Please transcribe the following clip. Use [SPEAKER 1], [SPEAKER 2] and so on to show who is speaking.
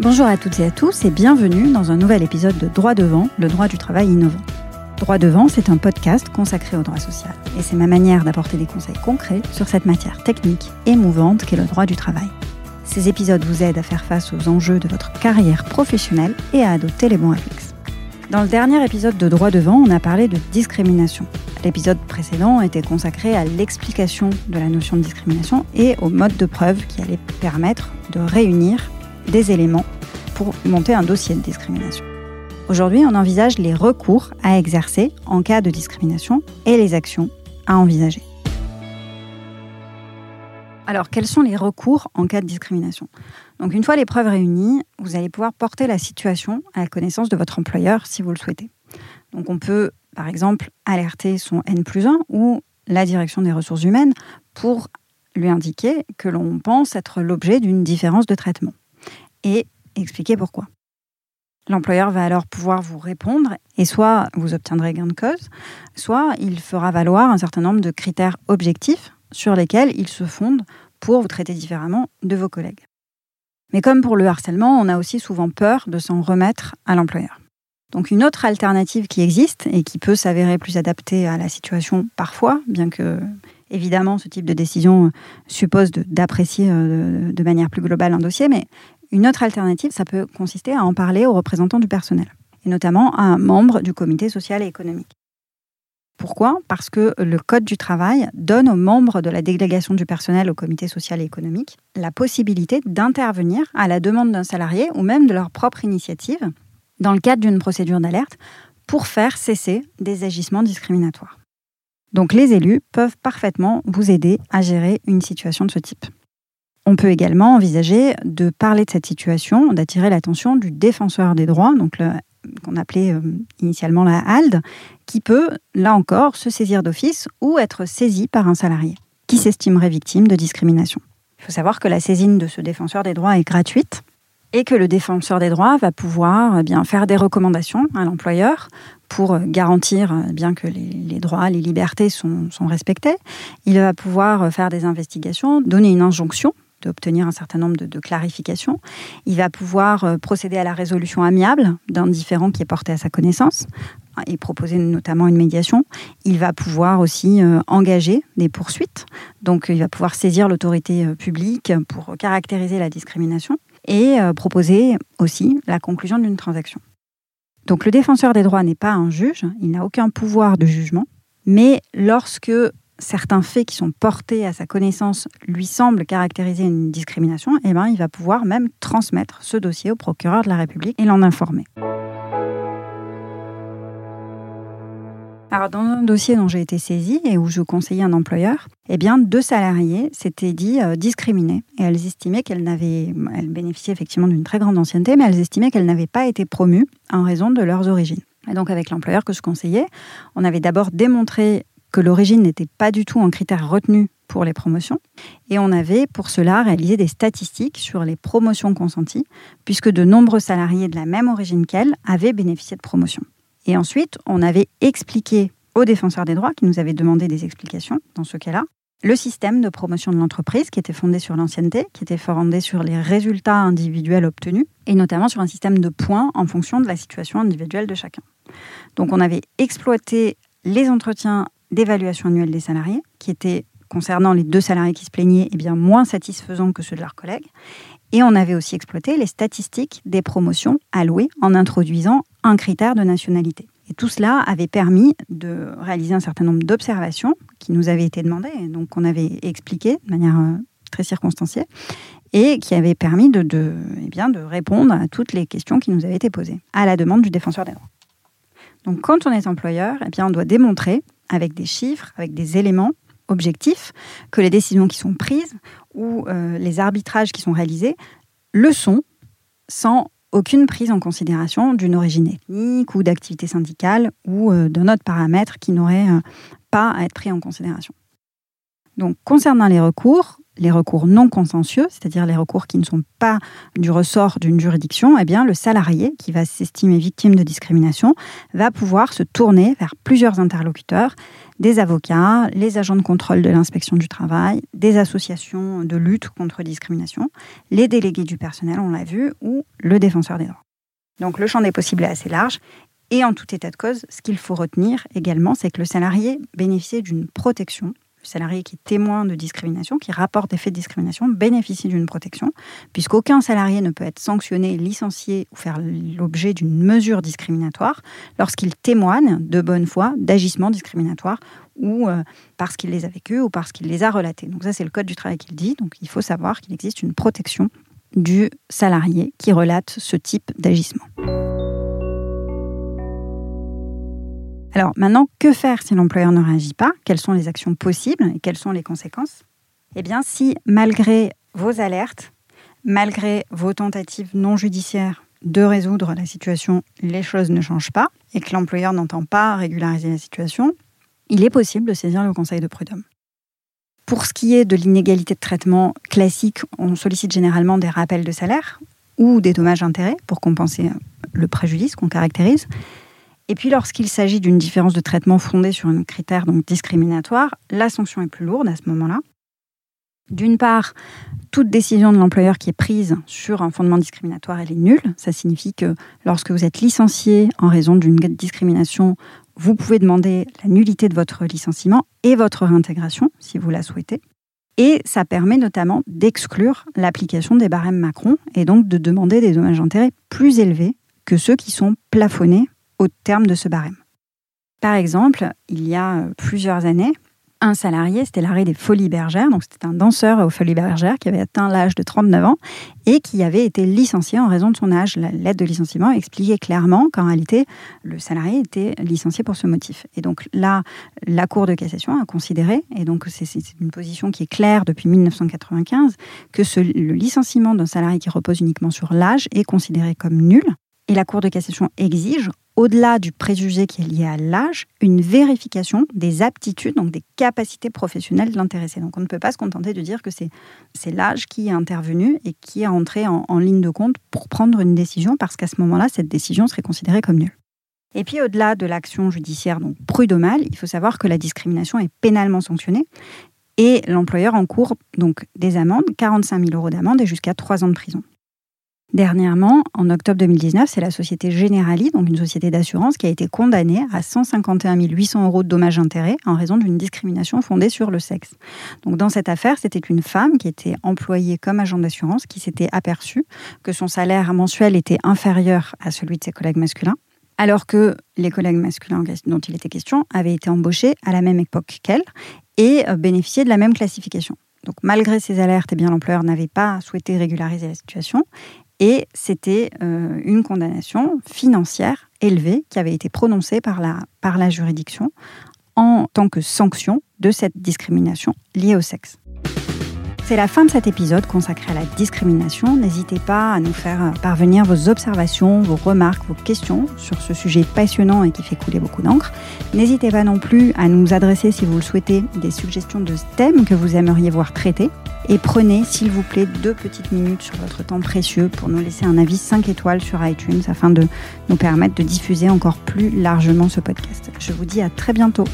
[SPEAKER 1] Bonjour à toutes et à tous et bienvenue dans un nouvel épisode de Droit devant, le droit du travail innovant. Droit devant, c'est un podcast consacré au droit social et c'est ma manière d'apporter des conseils concrets sur cette matière technique et mouvante qu'est le droit du travail. Ces épisodes vous aident à faire face aux enjeux de votre carrière professionnelle et à adopter les bons réflexes. Dans le dernier épisode de Droit devant, on a parlé de discrimination. L'épisode précédent était consacré à l'explication de la notion de discrimination et au mode de preuve qui allait permettre de réunir des éléments pour monter un dossier de discrimination. Aujourd'hui, on envisage les recours à exercer en cas de discrimination et les actions à envisager. Alors, quels sont les recours en cas de discrimination? Donc, une fois les preuves réunies, vous allez pouvoir porter la situation à la connaissance de votre employeur si vous le souhaitez. Donc, on peut, par exemple, alerter son N plus 1 ou la direction des ressources humaines pour lui indiquer que l'on pense être l'objet d'une différence de traitement et expliquer pourquoi. L'employeur va alors pouvoir vous répondre et soit vous obtiendrez gain de cause, soit il fera valoir un certain nombre de critères objectifs sur lesquels il se fonde pour vous traiter différemment de vos collègues. Mais comme pour le harcèlement, on a aussi souvent peur de s'en remettre à l'employeur. Donc une autre alternative qui existe et qui peut s'avérer plus adaptée à la situation parfois, bien que évidemment ce type de décision suppose d'apprécier euh, de manière plus globale un dossier, mais une autre alternative, ça peut consister à en parler aux représentants du personnel, et notamment à un membre du comité social et économique. Pourquoi? Parce que le Code du travail donne aux membres de la délégation du personnel au comité social et économique la possibilité d'intervenir à la demande d'un salarié ou même de leur propre initiative dans le cadre d'une procédure d'alerte pour faire cesser des agissements discriminatoires. Donc les élus peuvent parfaitement vous aider à gérer une situation de ce type. On peut également envisager de parler de cette situation, d'attirer l'attention du défenseur des droits, donc qu'on appelait euh, initialement la HALD, qui peut, là encore, se saisir d'office ou être saisi par un salarié qui s'estimerait victime de discrimination? Il faut savoir que la saisine de ce défenseur des droits est gratuite et que le défenseur des droits va pouvoir eh bien, faire des recommandations à l'employeur pour garantir eh bien que les, droits, les libertés sont, sont respectés. Il va pouvoir faire des investigations, donner une injonction d'obtenir un certain nombre de, clarifications. Il va pouvoir euh, procéder à la résolution amiable d'un différent qui est porté à sa connaissance et proposer notamment une médiation. Il va pouvoir aussi euh, engager des poursuites. Donc, il va pouvoir saisir l'autorité euh, publique pour caractériser la discrimination et proposer aussi la conclusion d'une transaction. Donc, le défenseur des droits n'est pas un juge, il n'a aucun pouvoir de jugement, mais lorsque certains faits qui sont portés à sa connaissance lui semblent caractériser une discrimination, eh ben, il va pouvoir même transmettre ce dossier au procureur de la République et l'en informer. Alors, dans un dossier dont j'ai été saisie et où je conseillais un employeur, eh bien, deux salariés s'étaient dit euh, discriminés et elles estimaient qu'elles n'avaient, elles bénéficiaient effectivement d'une très grande ancienneté, mais elles estimaient qu'elles n'avaient pas été promues en raison de leurs origines. Et donc, avec l'employeur que je conseillais, on avait d'abord démontré que l'origine n'était pas du tout un critère retenu pour les promotions. Et on avait pour cela réalisé des statistiques sur les promotions consenties, puisque de nombreux salariés de la même origine qu'elle avaient bénéficié de promotions. Et ensuite, on avait expliqué aux défenseurs des droits, qui nous avaient demandé des explications dans ce cas-là, le système de promotion de l'entreprise qui était fondé sur l'ancienneté, qui était fondé sur les résultats individuels obtenus, et notamment sur un système de points en fonction de la situation individuelle de chacun. Donc on avait exploité les entretiens d'évaluation annuelle des salariés, qui étaient, concernant les deux salariés qui se plaignaient, eh bien, moins satisfaisants que ceux de leurs collègues. Et on avait aussi exploité les statistiques des promotions allouées en introduisant un critère de nationalité. Et tout cela avait permis de réaliser un certain nombre d'observations qui nous avaient été demandées, donc qu'on avait expliquées de manière euh, très circonstanciée, et qui avaient permis de, de, eh bien, de répondre à toutes les questions qui nous avaient été posées, à la demande du défenseur des droits. Donc quand on est employeur, eh bien, on doit démontrer avec des chiffres, avec des éléments objectifs, que les décisions qui sont prises ou euh, les arbitrages qui sont réalisés le sont sans aucune prise en considération d'une origine ethnique ou d'activité syndicale ou euh, d'un autre paramètre qui n'aurait euh, pas à être pris en considération. Donc concernant les recours, les recours non consensueux, c'est-à-dire les recours qui ne sont pas du ressort d'une juridiction, eh bien, le salarié qui va s'estimer victime de discrimination va pouvoir se tourner vers plusieurs interlocuteurs, des avocats, les agents de contrôle de l'inspection du travail, des associations de lutte contre discrimination, les délégués du personnel, on l'a vu, ou le défenseur des droits. Donc le champ des possibles est assez large. Et en tout état de cause, ce qu'il faut retenir également, c'est que le salarié bénéficie d'une protection salarié qui témoin de discrimination, qui rapporte des faits de discrimination, bénéficie d'une protection, puisqu'aucun salarié ne peut être sanctionné, licencié ou faire l'objet d'une mesure discriminatoire lorsqu'il témoigne de bonne foi d'agissements discriminatoires ou euh, parce qu'il les a vécus ou parce qu'il les a relatés. Donc ça, c'est le Code du travail qui le dit. Donc il faut savoir qu'il existe une protection du salarié qui relate ce type d'agissement. Alors maintenant, que faire si l'employeur ne réagit pas? Quelles sont les actions possibles et quelles sont les conséquences? Eh bien, si malgré vos alertes, malgré vos tentatives non judiciaires de résoudre la situation, les choses ne changent pas et que l'employeur n'entend pas régulariser la situation, il est possible de saisir le conseil de prud'homme. Pour ce qui est de l'inégalité de traitement classique, on sollicite généralement des rappels de salaire ou des dommages intérêts pour compenser le préjudice qu'on caractérise. Et puis lorsqu'il s'agit d'une différence de traitement fondée sur un critère discriminatoire, la sanction est plus lourde à ce moment-là. D'une part, toute décision de l'employeur qui est prise sur un fondement discriminatoire, elle est nulle. Ça signifie que lorsque vous êtes licencié en raison d'une discrimination, vous pouvez demander la nullité de votre licenciement et votre réintégration, si vous la souhaitez. Et ça permet notamment d'exclure l'application des barèmes Macron et donc de demander des dommages d'intérêt plus élevés que ceux qui sont plafonnés au terme de ce barème. Par exemple, il y a euh, plusieurs années, un salarié, c'était l'arrêt des Folies Bergères, donc c'était un danseur aux Folies Bergères qui avait atteint l'âge de 39 ans et qui avait été licencié en raison de son âge. La lettre de licenciement expliquait clairement qu'en réalité, le salarié était licencié pour ce motif. Et donc là, la Cour de cassation a considéré, et donc c'est une position qui est claire depuis 1995, que le licenciement d'un salarié qui repose uniquement sur l'âge est considéré comme nul. Et la Cour de cassation exige au-delà du préjugé qui est lié à l'âge, une vérification des aptitudes, donc des capacités professionnelles de l'intéressé. Donc on ne peut pas se contenter de dire que c'est l'âge qui est intervenu et qui est entré en, ligne de compte pour prendre une décision, parce qu'à ce moment-là, cette décision serait considérée comme nulle. Et puis au-delà de l'action judiciaire donc il faut savoir que la discrimination est pénalement sanctionnée et l'employeur encourt donc des amendes, 45 000 euros d'amende et jusqu'à 3 ans de prison. Dernièrement, en octobre 2019, c'est la société Generali, donc une société d'assurance, qui a été condamnée à 151 800 euros de dommages-intérêts en raison d'une discrimination fondée sur le sexe. Donc dans cette affaire, c'était une femme qui était employée comme agent d'assurance qui s'était aperçue que son salaire mensuel était inférieur à celui de ses collègues masculins, alors que les collègues masculins dont il était question avaient été embauchés à la même époque qu'elle et euh, bénéficiaient de la même classification. Donc malgré ces alertes, eh bien l'employeur n'avait pas souhaité régulariser la situation et c'était euh, une condamnation financière élevée qui avait été prononcée par la, par la juridiction en tant que sanction de cette discrimination liée au sexe. C'est la fin de cet épisode consacré à la discrimination. N'hésitez pas à nous faire parvenir vos observations, vos remarques, vos questions sur ce sujet passionnant et qui fait couler beaucoup d'encre. N'hésitez pas non plus à nous adresser, si vous le souhaitez, des suggestions de thèmes que vous aimeriez voir traités. Et prenez, s'il vous plaît, deux petites minutes sur votre temps précieux pour nous laisser un avis 5 étoiles sur iTunes afin de nous permettre de diffuser encore plus largement ce podcast. Je vous dis à très bientôt.